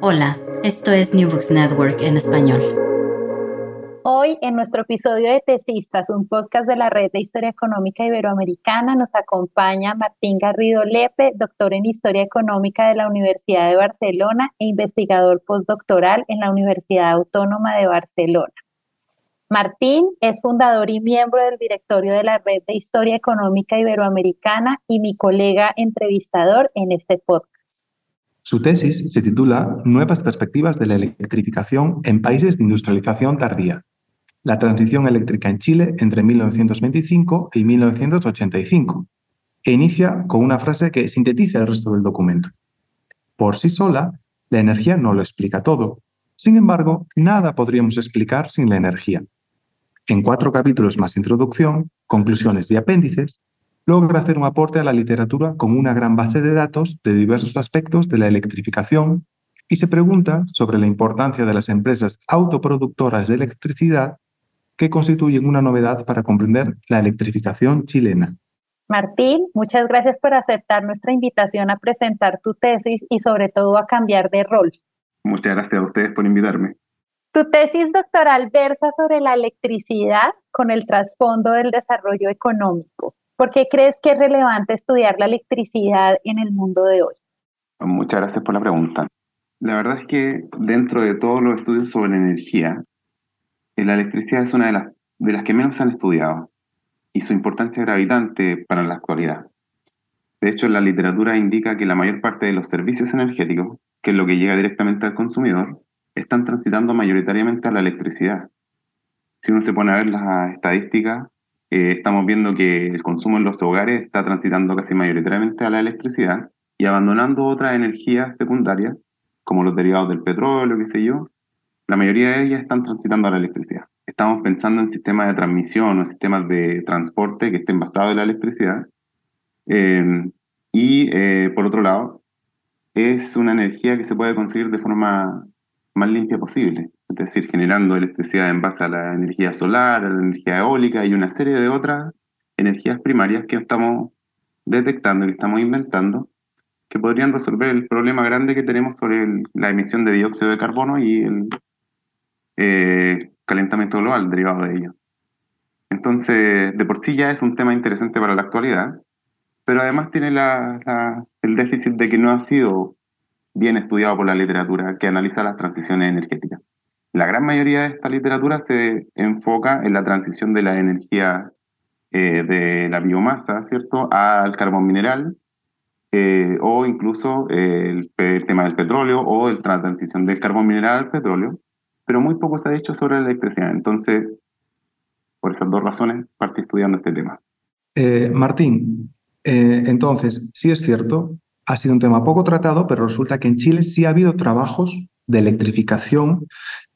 Hola, esto es New Books Network en español. Hoy, en nuestro episodio de Tesistas, un podcast de la Red de Historia Económica Iberoamericana, nos acompaña Martín Garrido Lepe, doctor en Historia Económica de la Universidad de Barcelona e investigador postdoctoral en la Universidad Autónoma de Barcelona. Martín es fundador y miembro del directorio de la Red de Historia Económica Iberoamericana y mi colega entrevistador en este podcast. Su tesis se titula Nuevas perspectivas de la electrificación en países de industrialización tardía. La transición eléctrica en Chile entre 1925 y 1985 e inicia con una frase que sintetiza el resto del documento. Por sí sola, la energía no lo explica todo. Sin embargo, nada podríamos explicar sin la energía. En cuatro capítulos más introducción, conclusiones y apéndices, logra hacer un aporte a la literatura con una gran base de datos de diversos aspectos de la electrificación y se pregunta sobre la importancia de las empresas autoproductoras de electricidad que constituyen una novedad para comprender la electrificación chilena. Martín, muchas gracias por aceptar nuestra invitación a presentar tu tesis y sobre todo a cambiar de rol. Muchas gracias a ustedes por invitarme. Tu tesis doctoral versa sobre la electricidad con el trasfondo del desarrollo económico. ¿Por qué crees que es relevante estudiar la electricidad en el mundo de hoy? Muchas gracias por la pregunta. La verdad es que dentro de todos los estudios sobre la energía, eh, la electricidad es una de las, de las que menos se han estudiado y su importancia es gravitante para la actualidad. De hecho, la literatura indica que la mayor parte de los servicios energéticos, que es lo que llega directamente al consumidor, están transitando mayoritariamente a la electricidad. Si uno se pone a ver las estadísticas, estamos viendo que el consumo en los hogares está transitando casi mayoritariamente a la electricidad y abandonando otras energías secundarias, como los derivados del petróleo, qué sé yo, la mayoría de ellas están transitando a la electricidad. Estamos pensando en sistemas de transmisión o sistemas de transporte que estén basados en la electricidad. Eh, y eh, por otro lado, es una energía que se puede conseguir de forma más limpia posible, es decir, generando electricidad en base a la energía solar, a la energía eólica y una serie de otras energías primarias que estamos detectando, que estamos inventando, que podrían resolver el problema grande que tenemos sobre la emisión de dióxido de carbono y el eh, calentamiento global derivado de ello. Entonces, de por sí ya es un tema interesante para la actualidad, pero además tiene el déficit de que no ha sido bien estudiado por la literatura que analiza las transiciones energéticas. La gran mayoría de esta literatura se enfoca en la transición de las energías eh, de la biomasa, ¿cierto?, al carbón mineral, eh, o incluso el, tema del petróleo o la transición del carbón mineral al petróleo, pero muy poco se ha dicho sobre la electricidad. Entonces, por esas dos razones, partí estudiando este tema. Eh, Martín, entonces, sí es cierto ha sido un tema poco tratado, pero resulta que en Chile sí ha habido trabajos de electrificación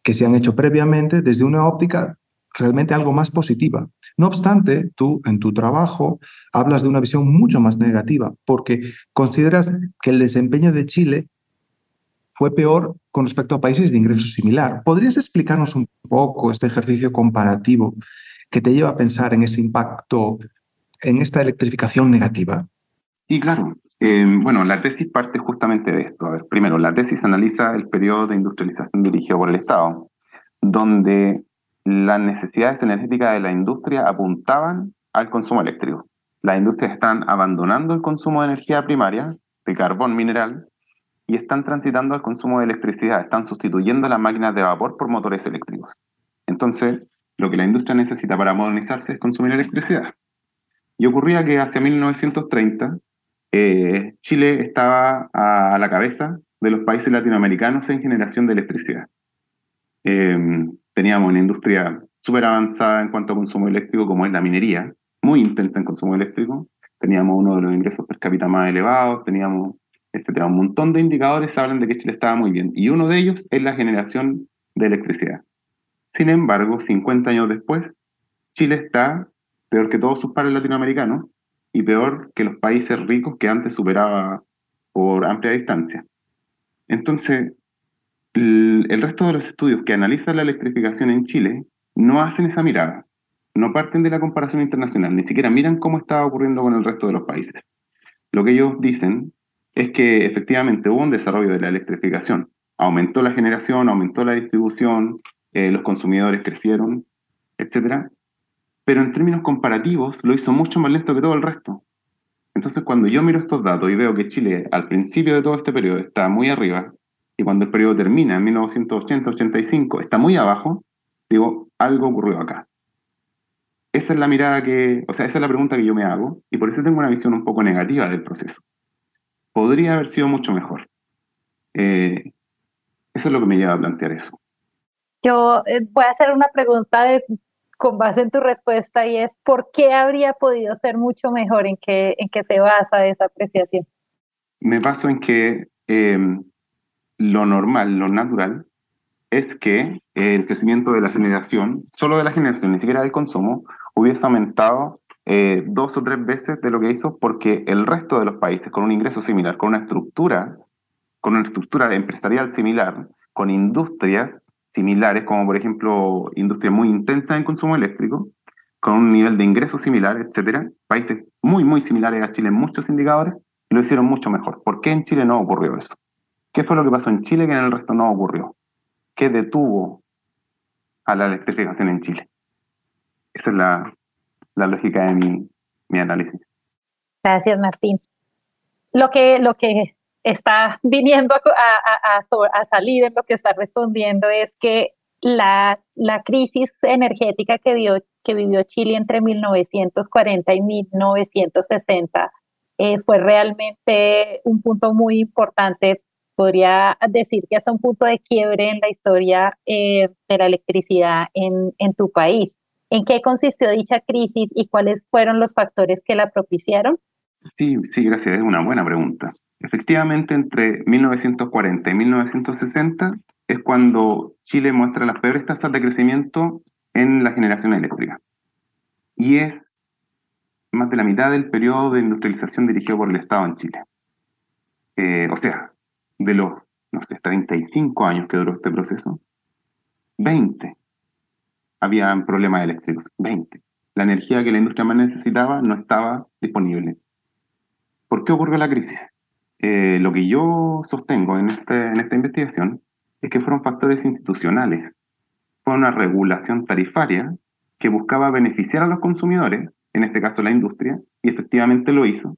que se han hecho previamente desde una óptica realmente algo más positiva. No obstante, tú en tu trabajo hablas de una visión mucho más negativa, porque consideras que el desempeño de Chile fue peor con respecto a países de ingreso similar. ¿Podrías explicarnos un poco este ejercicio comparativo que te lleva a pensar en ese impacto, en esta electrificación negativa? Sí, claro. Eh, bueno, la tesis parte justamente de esto. Primero, la tesis analiza el periodo de industrialización dirigido por el Estado, donde las necesidades energéticas de la industria apuntaban al consumo eléctrico. Las industrias están abandonando el consumo de energía primaria, de carbón mineral, y están transitando al consumo de electricidad, están sustituyendo las máquinas de vapor por motores eléctricos. Entonces, lo que la industria necesita para modernizarse es consumir electricidad. Y ocurría que hacia 1930 eh, Chile estaba a, la cabeza de los países latinoamericanos en generación de electricidad. Em, teníamos una industria súper avanzada en cuanto a consumo eléctrico, como es la minería, muy intensa en consumo eléctrico. Teníamos uno de los ingresos per cápita más elevados, teníamos etcétera. Un montón de indicadores hablan de que Chile estaba muy bien. Y uno de ellos es la generación de electricidad. Sin embargo, 50 años después, Chile está peor que todos sus pares latinoamericanos y peor que los países ricos que antes superaba por amplia distancia. Entonces, el, resto de los estudios que analizan la electrificación en Chile no hacen esa mirada, no parten de la comparación internacional, ni siquiera miran cómo estaba ocurriendo con el resto de los países. Lo que ellos dicen es que efectivamente hubo un desarrollo de la electrificación. Aumentó la generación, aumentó la distribución, eh, los consumidores crecieron, etc. Pero en términos comparativos lo hizo mucho más lento que todo el resto. Entonces cuando yo miro estos datos y veo que Chile al principio de todo este periodo está muy arriba y cuando el periodo termina en 1980-85 está muy abajo, digo, algo ocurrió acá. Esa es la mirada que, o sea, esa es la pregunta que yo me hago y por eso tengo una visión un poco negativa del proceso podría haber sido mucho mejor. Eh, eso es lo que me lleva a plantear eso. Yo eh, voy a hacer una pregunta con base en tu respuesta y es, ¿por qué habría podido ser mucho mejor? ¿En qué, en qué se basa esa apreciación? Me baso en que em, lo normal, lo natural, es que el crecimiento de la generación, solo de la generación, ni siquiera del consumo, hubiese aumentado eh, dos o tres veces de lo que hizo porque el resto de los países con un ingreso similar, con una estructura, con una estructura empresarial similar, con industrias similares, como por ejemplo industria muy intensa en consumo eléctrico, con un nivel de ingreso similar, etcétera, países muy, muy similares a Chile en muchos indicadores, lo hicieron mucho mejor. ¿Por qué en Chile no ocurrió eso? ¿Qué fue lo que pasó en Chile que en el resto no ocurrió? ¿Qué detuvo a la electrificación en Chile? Esa es la, la lógica de mi, mi análisis. Gracias, Martín. Lo que, lo que está viniendo a, salir en lo que está respondiendo es que la, crisis energética que, vivió Chile entre 1940 y 1960 eh, fue realmente un punto muy importante, podría decir que hasta un punto de quiebre en la historia eh, de la electricidad en tu país. ¿En qué consistió dicha crisis y cuáles fueron los factores que la propiciaron? Sí, sí, gracias. Es una buena pregunta. Efectivamente, entre 1940 y 1960 es cuando Chile muestra las peores tasas de crecimiento en la generación eléctrica. Y es más de la mitad del periodo de industrialización dirigido por el Estado en Chile. Eh, o sea, de los, no sé, 35 años que duró este proceso, 20 había problemas eléctricos, 20. La energía que la industria más necesitaba no estaba disponible. ¿Por qué ocurrió la crisis? Eh, lo que yo sostengo en, este, en esta investigación es que fueron factores institucionales. Fue una regulación tarifaria que buscaba beneficiar a los consumidores, en este caso la industria, y efectivamente lo hizo.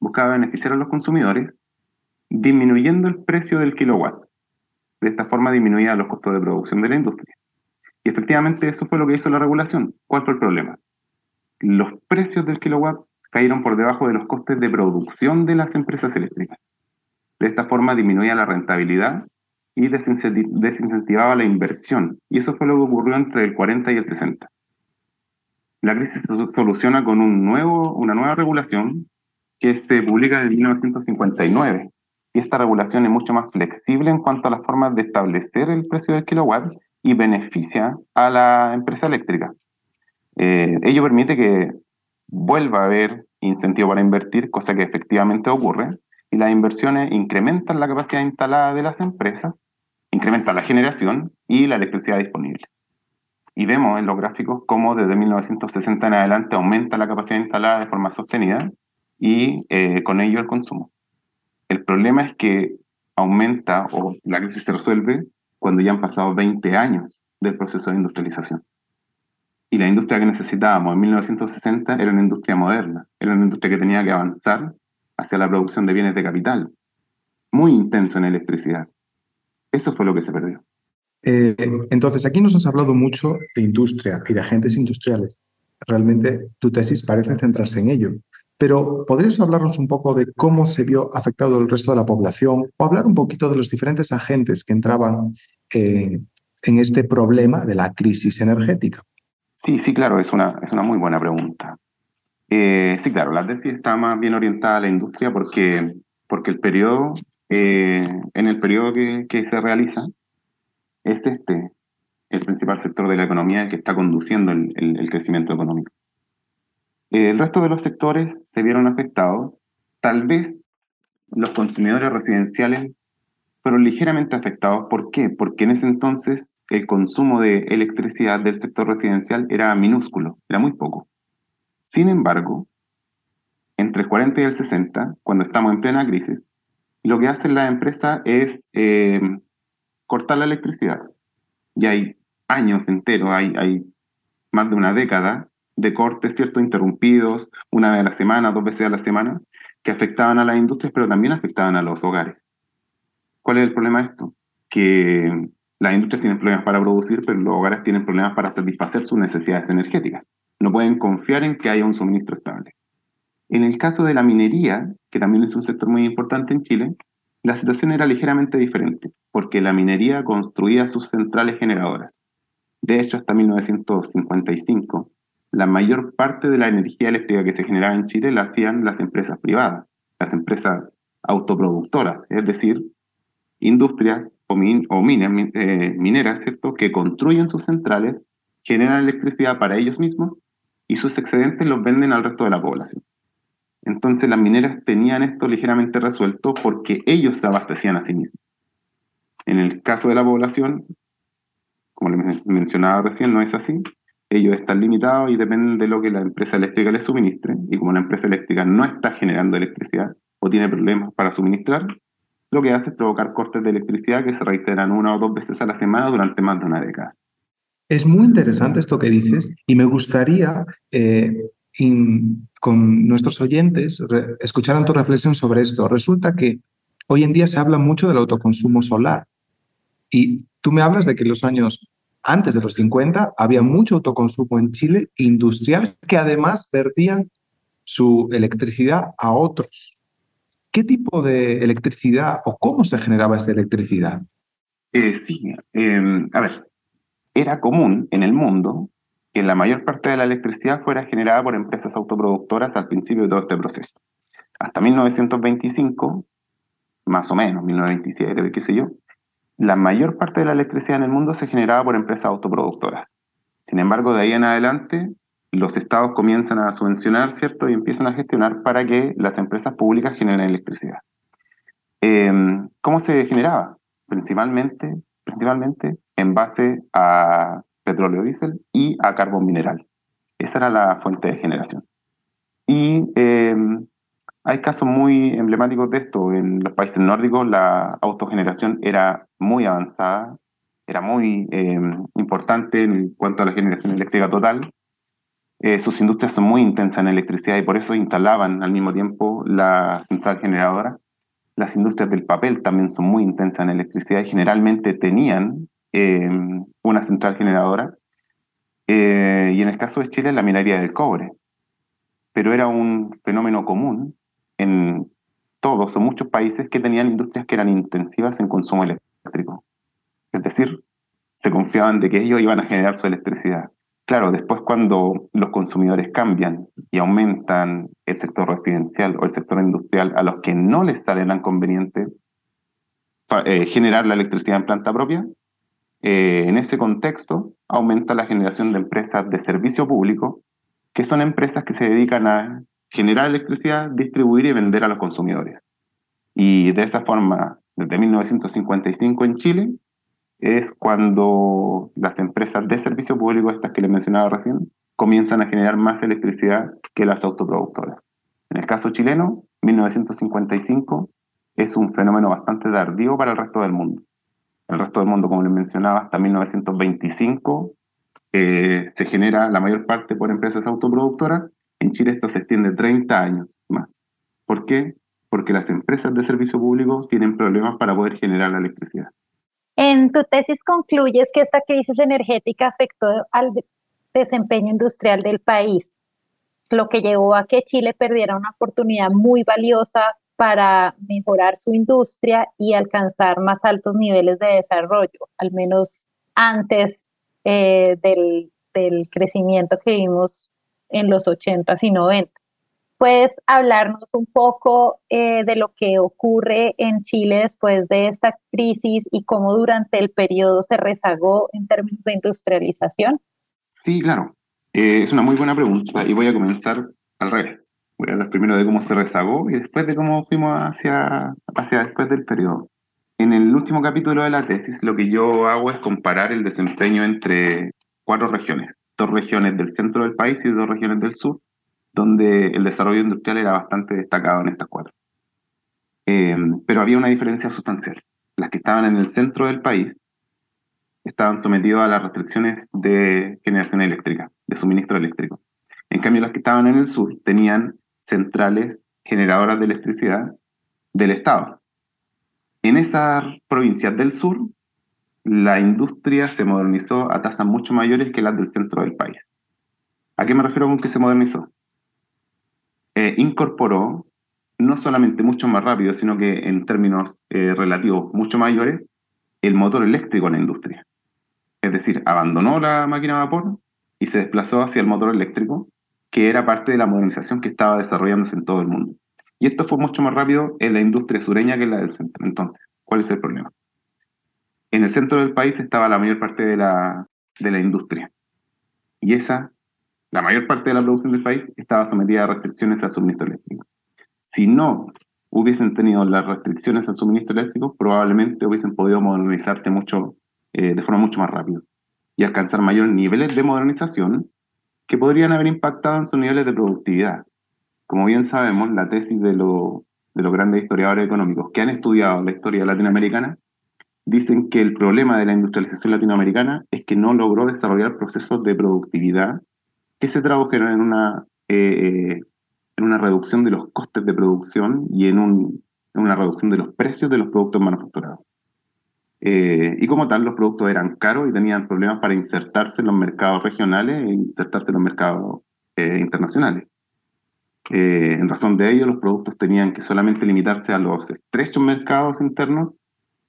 Buscaba beneficiar a los consumidores disminuyendo el precio del kilowatt. De esta forma disminuía los costos de producción de la industria. Y efectivamente eso fue lo que hizo la regulación. ¿Cuál fue el problema? Los precios del kilowatt cayeron por debajo de los costes de producción de las empresas eléctricas. De esta forma disminuía la rentabilidad y desincentivaba la inversión. Y eso fue lo que ocurrió entre el 40 y el 60. La crisis se soluciona con un nuevo, una nueva regulación que se publica en 1959. Y esta regulación es mucho más flexible en cuanto a las formas de establecer el precio del kilowatt y beneficia a la empresa eléctrica. Eh, ello permite que vuelva a haber incentivo para invertir, cosa que efectivamente ocurre, y las inversiones incrementan la capacidad instalada de las empresas, incrementan la generación y la electricidad disponible. Y vemos en los gráficos cómo desde 1960 en adelante aumenta la capacidad instalada de forma sostenida y eh, con ello el consumo. El problema es que aumenta o la crisis se resuelve cuando ya han pasado 20 años del proceso de industrialización. Y la industria que necesitábamos en 1960 era una industria moderna, era una industria que tenía que avanzar hacia la producción de bienes de capital, muy intenso en electricidad. Eso fue lo que se perdió. Eh, entonces, aquí nos has hablado mucho de industria y de agentes industriales. Realmente tu tesis parece centrarse en ello. Pero ¿podrías hablarnos un poco de cómo se vio afectado el resto de la población o hablar un poquito de los diferentes agentes que entraban eh, en este problema de la crisis energética? Sí, sí, claro, es una, es una muy buena pregunta. Eh, sí, claro, la tesis está más bien orientada a la industria porque, porque el periodo, eh, en el periodo que, que, se realiza, es este el principal sector de la economía que está conduciendo el, el, crecimiento económico. Eh, el resto de los sectores se vieron afectados. Tal vez los consumidores residenciales fueron ligeramente afectados. ¿Por qué? Porque en ese entonces el consumo de electricidad del sector residencial era minúsculo, era muy poco. Sin embargo, entre el 40 y el 60, cuando estamos en plena crisis, lo que hacen las empresas es eh, cortar la electricidad. Y hay años enteros, hay, hay más de una década de cortes, ¿cierto? Interrumpidos, una vez a la semana, dos veces a la semana, que afectaban a las industrias, pero también afectaban a los hogares. ¿Cuál es el problema de esto? Que las industrias tienen problemas para producir, pero los hogares tienen problemas para satisfacer sus necesidades energéticas no pueden confiar en que haya un suministro estable. En el caso de la minería, que también es un sector muy importante en Chile, la situación era ligeramente diferente, porque la minería construía sus centrales generadoras. De hecho, hasta 1955, la mayor parte de la energía eléctrica que se generaba en Chile la hacían las empresas privadas, las empresas autoproductoras, es decir, industrias o, eh, mineras, ¿cierto?, que construyen sus centrales, generan electricidad para ellos mismos y sus excedentes los venden al resto de la población. Entonces las mineras tenían esto ligeramente resuelto porque ellos se abastecían a sí mismos. En el caso de la población, como les mencionaba recién, no es así. Ellos están limitados y dependen de lo que la empresa eléctrica les suministre. Y como la empresa eléctrica no está generando electricidad o tiene problemas para suministrar, lo que hace es provocar cortes de electricidad que se reiteran una o dos veces a la semana durante más de una década. Es muy interesante esto que dices y me gustaría eh, con nuestros oyentes escucharan tu reflexión sobre esto. Resulta que hoy en día se habla mucho del autoconsumo solar y tú me hablas de que en los años antes de los 50 había mucho autoconsumo en Chile industrial que además vertían su electricidad a otros. ¿Qué tipo de electricidad o cómo se generaba esa electricidad? Eh, sí, em, a ver, era común en el mundo que la mayor parte de la electricidad fuera generada por empresas autoproductoras al principio de todo este proceso. Hasta 1925, más o menos, 1927, qué sé yo, la mayor parte de la electricidad en el mundo se generaba por empresas autoproductoras. Sin embargo, de ahí en adelante, los estados comienzan a subvencionar, ¿cierto? Y empiezan a gestionar para que las empresas públicas generen electricidad. Em, ¿Cómo se generaba? Principalmente, principalmente en base a petróleo diésel y a carbón mineral. Esa era la fuente de generación. Y em, hay casos muy emblemáticos de esto. En los países nórdicos la autogeneración era muy avanzada, era muy em, importante en cuanto a la generación eléctrica total. Eh, sus industrias son muy intensas en electricidad y por eso instalaban al mismo tiempo la central generadora. Las industrias del papel también son muy intensas en electricidad y generalmente tenían eh, una central generadora. Eh, y en el caso de Chile, la minería del cobre. Pero era un fenómeno común en todos o muchos países que tenían industrias que eran intensivas en consumo eléctrico. Es decir, se confiaban de que ellos iban a generar su electricidad. Claro, después cuando los consumidores cambian y aumentan el sector residencial o el sector industrial a los que no les sale tan conveniente eh, generar la electricidad en planta propia, eh, en ese contexto, aumenta la generación de empresas de servicio público, que son empresas que se dedican a generar electricidad, distribuir y vender a los consumidores. Y de esa forma, desde 1955 en Chile, es cuando las empresas de servicio público, estas que les mencionaba recién, comienzan a generar más electricidad que las autoproductoras. En el caso chileno, 1955 es un fenómeno bastante tardío para el resto del mundo. El resto del mundo, como les mencionaba, hasta 1925 eh, se genera la mayor parte por empresas autoproductoras. En Chile esto se extiende 30 años más. ¿Por qué? Porque las empresas de servicio público tienen problemas para poder generar la electricidad. En tu tesis concluyes que esta crisis energética afectó al desempeño industrial del país, lo que llevó a que Chile perdiera una oportunidad muy valiosa para mejorar su industria y alcanzar más altos niveles de desarrollo, al menos antes eh, del, del, crecimiento que vimos en los 80s y 90. ¿Puedes hablarnos un poco eh, de lo que ocurre en Chile después de esta crisis y cómo durante el periodo se rezagó en términos de industrialización? Sí, claro. Eh, es una muy buena pregunta y voy a comenzar al revés. Voy a hablar primero de cómo se rezagó y después de cómo fuimos hacia, hacia después del periodo. En el último capítulo de la tesis, lo que yo hago es comparar el desempeño entre cuatro regiones, dos regiones del centro del país y dos regiones del sur, donde el desarrollo industrial era bastante destacado en estas cuatro. Eh, pero había una diferencia sustancial. Las que estaban en el centro del país estaban sometidos a las restricciones de generación eléctrica, de suministro eléctrico. En cambio, las que estaban en el sur tenían centrales generadoras de electricidad del Estado. En esas provincias del sur, la industria se modernizó a tasas mucho mayores que las del centro del país. ¿A qué me refiero con que se modernizó? Eh, incorporó no solamente mucho más rápido, sino que en términos eh, relativos mucho mayores, el motor eléctrico en la industria. Es decir, abandonó la máquina de vapor y se desplazó hacia el motor eléctrico, que era parte de la modernización que estaba desarrollándose en todo el mundo. Y esto fue mucho más rápido en la industria sureña que en la del centro. Entonces, ¿cuál es el problema? En el centro del país estaba la mayor parte de la, de la industria. Y esa, la mayor parte de la producción del país, estaba sometida a restricciones al suministro eléctrico. Si no hubiesen tenido las restricciones al suministro eléctrico, probablemente hubiesen podido modernizarse mucho eh, de forma mucho más rápida y alcanzar mayores niveles de modernización que podrían haber impactado en sus niveles de productividad. Como bien sabemos, la tesis de, de los grandes historiadores económicos que han estudiado la historia latinoamericana dicen que el problema de la industrialización latinoamericana es que no logró desarrollar procesos de productividad que se tradujeron en una, eh, en una reducción de los costes de producción y en, un, en una reducción de los precios de los productos manufacturados. Eh, y como tal, los productos eran caros y tenían problemas para insertarse en los mercados regionales e insertarse en los mercados eh, internacionales. Eh, en razón de ello, los productos tenían que solamente limitarse a los estrechos mercados internos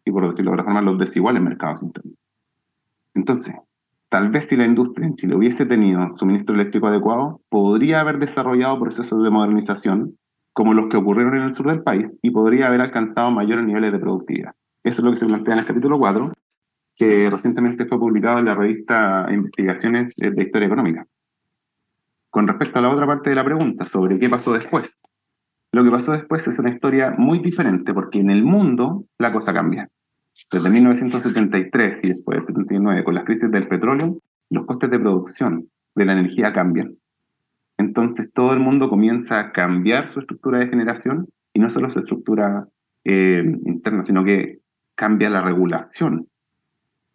y, por decirlo de otra forma, los desiguales mercados internos. Entonces, tal vez si la industria en Chile hubiese tenido suministro eléctrico adecuado, podría haber desarrollado procesos de modernización como los que ocurrieron en el sur del país y podría haber alcanzado mayores niveles de productividad. Eso es lo que se plantea en el capítulo 4, que recientemente fue publicado en la revista Investigaciones de Historia Económica. Con respecto a la otra parte de la pregunta, sobre qué pasó después. Lo que pasó después es una historia muy diferente, porque en el mundo la cosa cambia. Desde 1973 y después del 79, con las crisis del petróleo, los costes de producción de la energía cambian. Entonces todo el mundo comienza a cambiar su estructura de generación y no solo su estructura eh, interna, sino que cambia la regulación.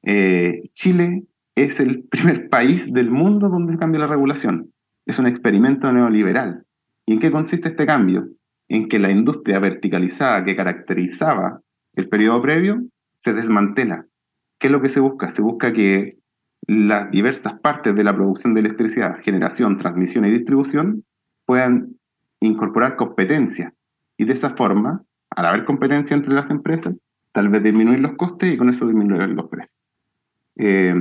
Eh, Chile es el primer país del mundo donde cambia la regulación. Es un experimento neoliberal. ¿Y en qué consiste este cambio? En que la industria verticalizada que caracterizaba el periodo previo se desmantela. ¿Qué es lo que se busca? Se busca que las diversas partes de la producción de electricidad, generación, transmisión y distribución, puedan incorporar competencia. Y de esa forma, al haber competencia entre las empresas, tal vez disminuir los costes y con eso disminuir los precios. Eh,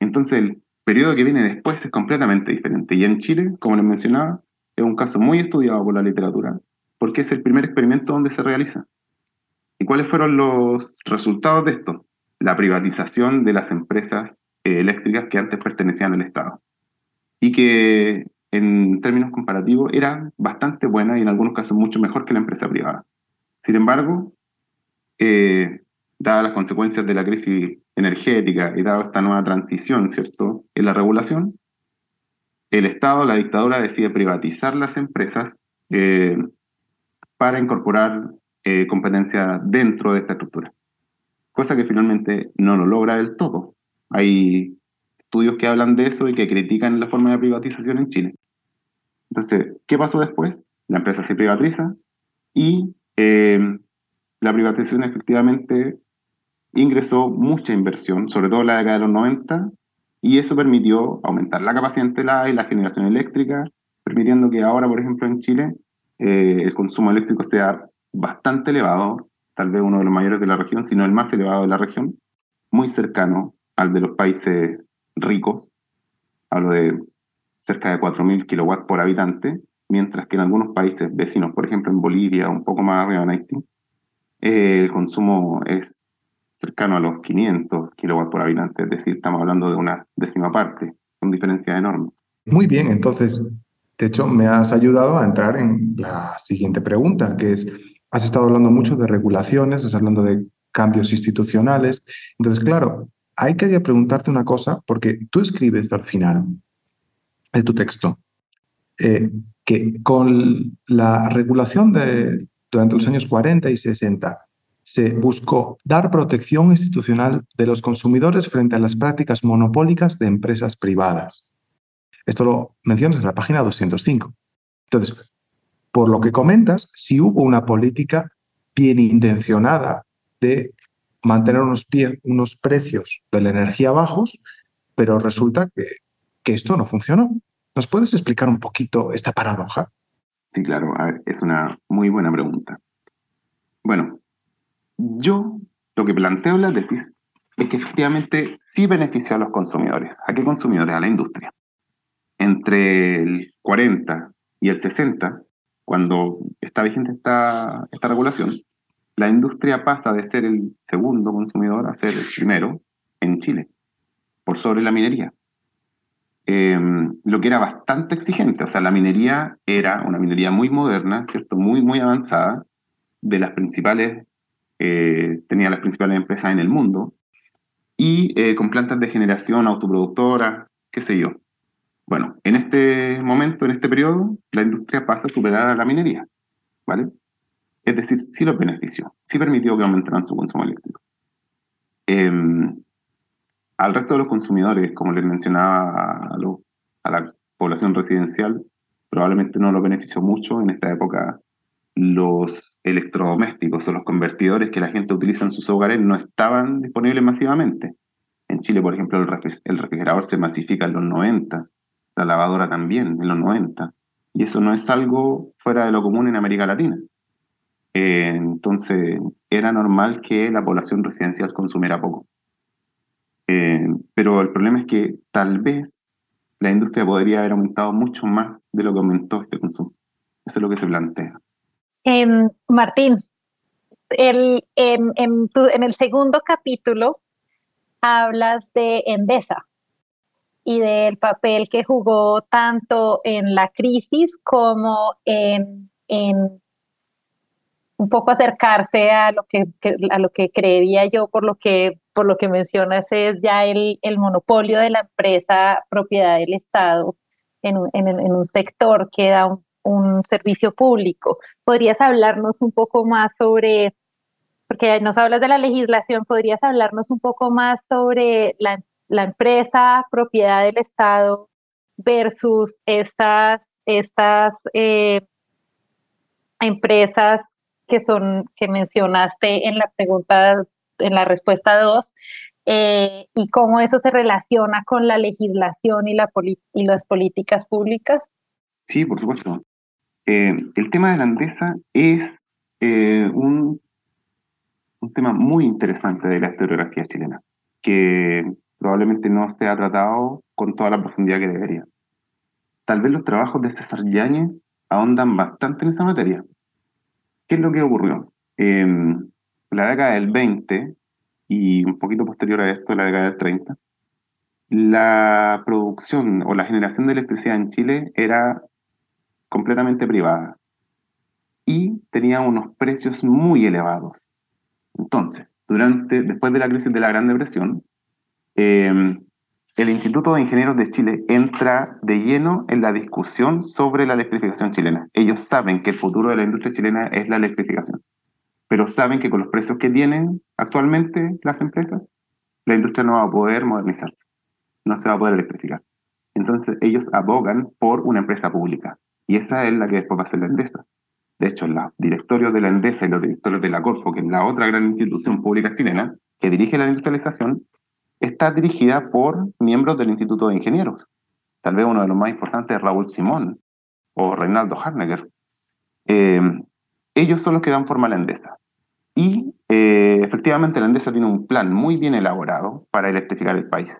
entonces, el periodo que viene después es completamente diferente. Y en Chile, como les mencionaba, es un caso muy estudiado por la literatura, porque es el primer experimento donde se realiza. ¿Y cuáles fueron los resultados de esto? La privatización de las empresas eh, eléctricas que antes pertenecían al Estado. Y que en términos comparativos era bastante buena y en algunos casos mucho mejor que la empresa privada. Sin embargo, eh, dadas las consecuencias de la crisis energética y dada esta nueva transición, ¿cierto?, en la regulación, el Estado, la dictadura, decide privatizar las empresas eh, para incorporar eh, competencia dentro de esta estructura. Cosa que finalmente no lo logra del todo. Hay estudios que hablan de eso y que critican la forma de privatización en Chile. Entonces, ¿qué pasó después? La empresa se privatiza y eh, la privatización efectivamente ingresó mucha inversión, sobre todo en la década de los 90, y eso permitió aumentar la capacidad instalada y la generación eléctrica, permitiendo que ahora, por ejemplo, en Chile, eh, el consumo eléctrico sea bastante elevado, tal vez uno de los mayores de la región, sino el más elevado de la región, muy cercano al de los países ricos, hablo de cerca de 4.000 kilowatts por habitante, mientras que en algunos países vecinos, por ejemplo en Bolivia, un poco más arriba en Haití, eh, el consumo es cercano a los 500 kilowatts por habitante, es decir, estamos hablando de una décima parte, con diferencia enorme. Muy bien, entonces, de hecho, me has ayudado a entrar en la siguiente pregunta, que es, has estado hablando mucho de regulaciones, estás hablando de cambios institucionales, entonces, claro, hay que preguntarte una cosa, porque tú escribes al final de tu texto eh, que con la regulación de, durante los años 40 y 60 se buscó dar protección institucional de los consumidores frente a las prácticas monopólicas de empresas privadas. Esto lo mencionas en la página 205. Entonces, por lo que comentas, si hubo una política bien intencionada de mantener unos, unos precios de la energía bajos, pero resulta que, que esto no funcionó. ¿Nos puedes explicar un poquito esta paradoja? Sí, claro, es una muy buena pregunta. Bueno, yo lo que planteo en la tesis es que efectivamente sí benefició a los consumidores. ¿A qué consumidores? A la industria. Entre el 40 y el 60, cuando está vigente esta, esta regulación, la industria pasa de ser el segundo consumidor a ser el primero en Chile, por sobre la minería. Em, lo que era bastante exigente, o sea, la minería era una minería muy moderna, ¿cierto? Muy, muy avanzada, de las principales, eh, tenía las principales empresas en el mundo, y eh, con plantas de generación autoproductora, qué sé yo. Bueno, en este momento, en este periodo, la industria pasa a superar a la minería, ¿vale? Es decir, sí lo benefició, sí permitió que aumentaran su consumo eléctrico. Em, al resto de los consumidores, como les mencionaba a, a la población residencial, probablemente no lo benefició mucho en esta época. Los electrodomésticos o los convertidores que la gente utiliza en sus hogares no estaban disponibles masivamente. En Chile, por ejemplo, el, refrigerador se masifica en los 90, la lavadora también en los 90, y eso no es algo fuera de lo común en América Latina. Eh, entonces, era normal que la población residencial consumiera poco. Eh, pero el problema es que tal vez la industria podría haber aumentado mucho más de lo que aumentó este consumo. Eso es lo que se plantea. Em, Martín, el, en, en, el segundo capítulo hablas de Endesa y del papel que jugó tanto en la crisis como en, en un poco acercarse a lo que, a lo que creería yo por lo que por lo que mencionas es ya el, el monopolio de la empresa propiedad del Estado en un, en, en un sector que da un, un, servicio público. ¿Podrías hablarnos un poco más sobre, porque nos hablas de la legislación, podrías hablarnos un poco más sobre la, la empresa propiedad del Estado versus estas, estas eh, empresas que son que mencionaste en la pregunta, en la respuesta 2, eh, y cómo eso se relaciona con la legislación y, la y las políticas públicas? Sí, por supuesto. Eh, el tema de la Andesa es eh, un, un tema muy interesante de la historiografía chilena, que probablemente no se ha tratado con toda la profundidad que debería. Tal vez los trabajos de César Yáñez ahondan bastante en esa materia. ¿Qué es lo que ocurrió? En la década del 20 y un poquito posterior a esto, la década del 30, la producción o la generación de electricidad en Chile era completamente privada. y tenía unos precios muy elevados. Entonces, durante, después de la crisis de la Gran Depresión, eh, el Instituto de Ingenieros de Chile entra de lleno en la discusión sobre la electrificación chilena. Ellos saben que el futuro de la industria chilena es la electrificación, pero saben que con los precios que tienen actualmente las empresas, la industria no va a poder modernizarse, no se va a poder electrificar. Entonces ellos abogan por una empresa pública y esa es la que después va a ser la Endesa. De hecho, los directorios de la Endesa y los directorios de la Corfo, que es la otra gran institución pública chilena que dirige la industrialización, está dirigida por miembros del Instituto de Ingenieros. Tal vez uno de los más importantes es Raúl Simón o Reinaldo Harnecker. Eh, ellos son los que dan forma a la Endesa. Y eh, efectivamente la Endesa tiene un plan muy bien elaborado para electrificar el país.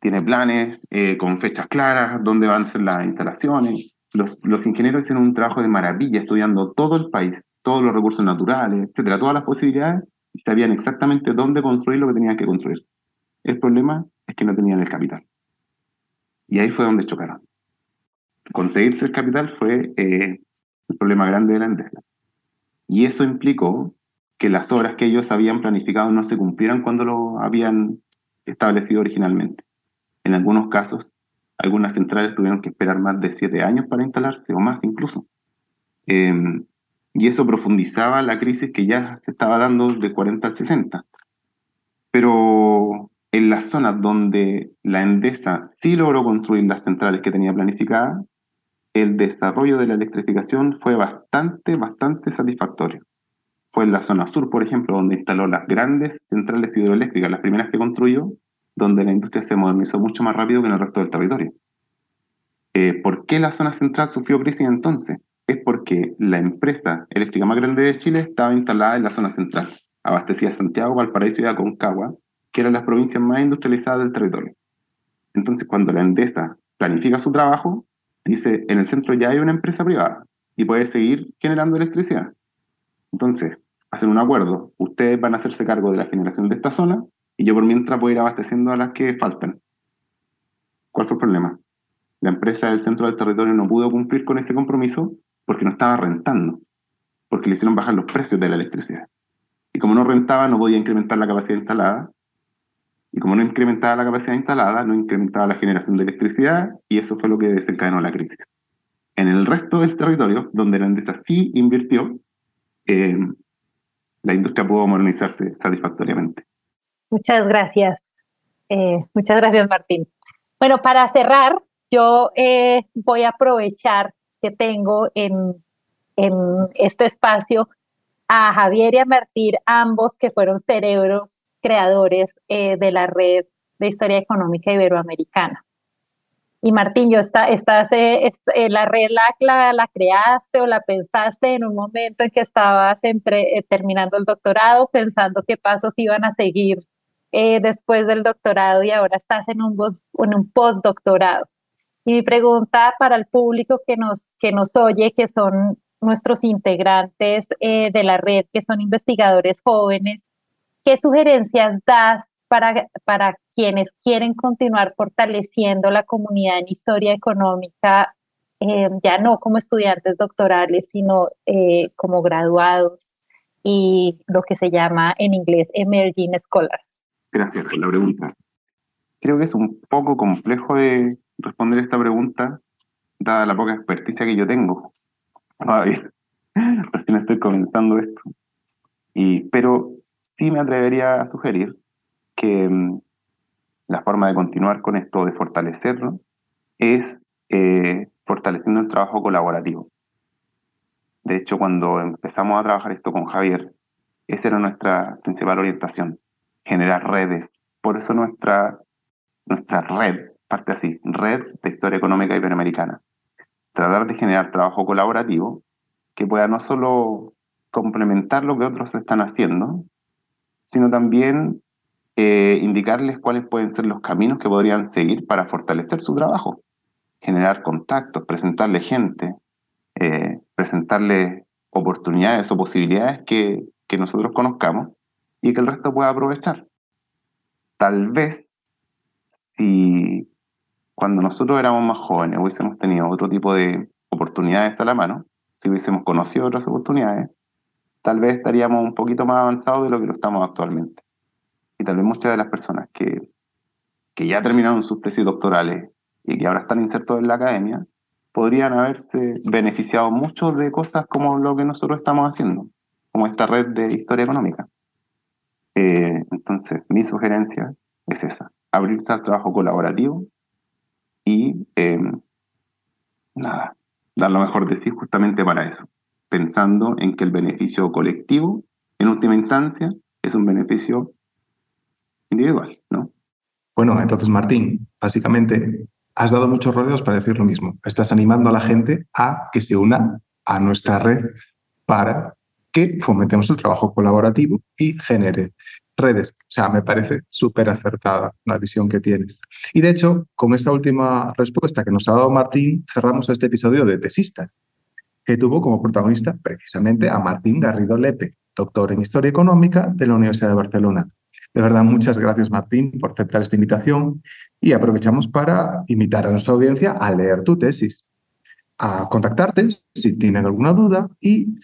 Tiene planes eh, con fechas claras, dónde van a ser las instalaciones. Los, los ingenieros hicieron un trabajo de maravilla estudiando todo el país, todos los recursos naturales, etcétera, todas las posibilidades, y sabían exactamente dónde construir lo que tenían que construir. El problema es que no tenían el capital. Y ahí fue donde chocaron. Conseguirse el capital fue eh, el problema grande de la Endesa. Y eso implicó que las obras que ellos habían planificado no se cumplieran cuando lo habían establecido originalmente. En algunos casos, algunas centrales tuvieron que esperar más de siete años para instalarse, o más incluso. Eh, y eso profundizaba la crisis que ya se estaba dando de 40 al 60. Pero en las zonas donde la Endesa sí logró construir las centrales que tenía planificadas, el desarrollo de la electrificación fue bastante, bastante satisfactorio. Fue en la zona sur, por ejemplo, donde instaló las grandes centrales hidroeléctricas, las primeras que construyó, donde la industria se modernizó mucho más rápido que en el resto del territorio. Eh, ¿Por qué la zona central sufrió crisis entonces? Es porque la empresa eléctrica más grande de Chile estaba instalada en la zona central. Abastecía Santiago, Valparaíso y Aconcagua, que eran las provincias más industrializadas del territorio. Entonces, cuando la Endesa planifica su trabajo, dice, en el centro ya hay una empresa privada y puede seguir generando electricidad. Entonces, hacen un acuerdo, ustedes van a hacerse cargo de la generación de esta zona y yo por mientras voy a ir abasteciendo a las que faltan. ¿Cuál fue el problema? La empresa del centro del territorio no pudo cumplir con ese compromiso porque no estaba rentando, porque le hicieron bajar los precios de la electricidad. Y como no rentaba, no podía incrementar la capacidad instalada y como no incrementaba la capacidad instalada, no incrementaba la generación de electricidad y eso fue lo que desencadenó la crisis. En el resto del territorio, donde la Endesa sí invirtió, eh, la industria pudo modernizarse satisfactoriamente. Muchas gracias. Eh, muchas gracias, Martín. Bueno, para cerrar, yo eh, voy a aprovechar que tengo en, en este espacio a Javier y a Martín, ambos que fueron cerebros creadores eh, de la red de historia económica iberoamericana. Y Martín, yo está, estás, eh, eh, la red la, creaste o la pensaste en un momento en que estabas entre, terminando el doctorado, pensando qué pasos iban a seguir después del doctorado y ahora estás en un, en un postdoctorado. Y mi pregunta para el público que nos, que nos oye, que son nuestros integrantes de la red, que son investigadores jóvenes, ¿Qué sugerencias das para, para quienes quieren continuar fortaleciendo la comunidad en historia económica, eh, ya no como estudiantes doctorales, sino eh, como graduados y lo que se llama en inglés Emerging Scholars? Gracias por la pregunta. Creo que es un poco complejo de responder esta pregunta, dada la poca experticia que yo tengo. Recién estoy comenzando esto. Y, pero sí me atrevería a sugerir que mm, la forma de continuar con esto, de fortalecerlo, es eh, fortaleciendo el trabajo colaborativo. De hecho, cuando empezamos a trabajar esto con Javier, esa era nuestra principal orientación, generar redes. Por eso nuestra, nuestra red parte así, Red de Historia Económica Iberoamericana. Tratar de generar trabajo colaborativo que pueda no solo complementar lo que otros están haciendo, sino también eh, indicarles cuáles pueden ser los caminos que podrían seguir para fortalecer su trabajo, generar contactos, presentarle gente, eh, presentarle oportunidades o posibilidades que, que nosotros conozcamos y que el resto pueda aprovechar. Tal vez si cuando nosotros éramos más jóvenes hubiésemos tenido otro tipo de oportunidades a la mano, si hubiésemos conocido otras oportunidades, tal vez estaríamos un poquito más avanzados de lo que lo estamos actualmente. Y tal vez muchas de las personas que, que ya terminaron sus tesis doctorales y que ahora están insertos en la academia, podrían haberse beneficiado mucho de cosas como lo que nosotros estamos haciendo, como esta red de historia económica. Eh, entonces, mi sugerencia es esa, abrirse al trabajo colaborativo y em, nada, dar lo mejor de sí justamente para eso, pensando en que el beneficio colectivo, en última instancia, es un beneficio individual, ¿no? Bueno, entonces Martín, básicamente has dado muchos rodeos para decir lo mismo. Estás animando a la gente a que se una a nuestra red para que fomentemos el trabajo colaborativo y genere redes. O sea, me parece súper acertada la visión que tienes. Y de hecho, con esta última respuesta que nos ha dado Martín, cerramos este episodio de Tesistas, que tuvo como protagonista precisamente a Martín Garrido Lepe, doctor en Historia Económica de la Universidad de Barcelona. De verdad, muchas gracias Martín por aceptar esta invitación y aprovechamos para invitar a nuestra audiencia a leer tu tesis, a contactarte si tienen alguna duda y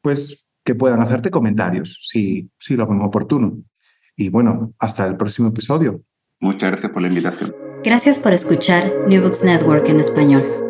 pues que puedan hacerte comentarios si, si lo ven oportuno. Y bueno, hasta el próximo episodio. Muchas gracias por la invitación. Gracias por escuchar New Books Network en español.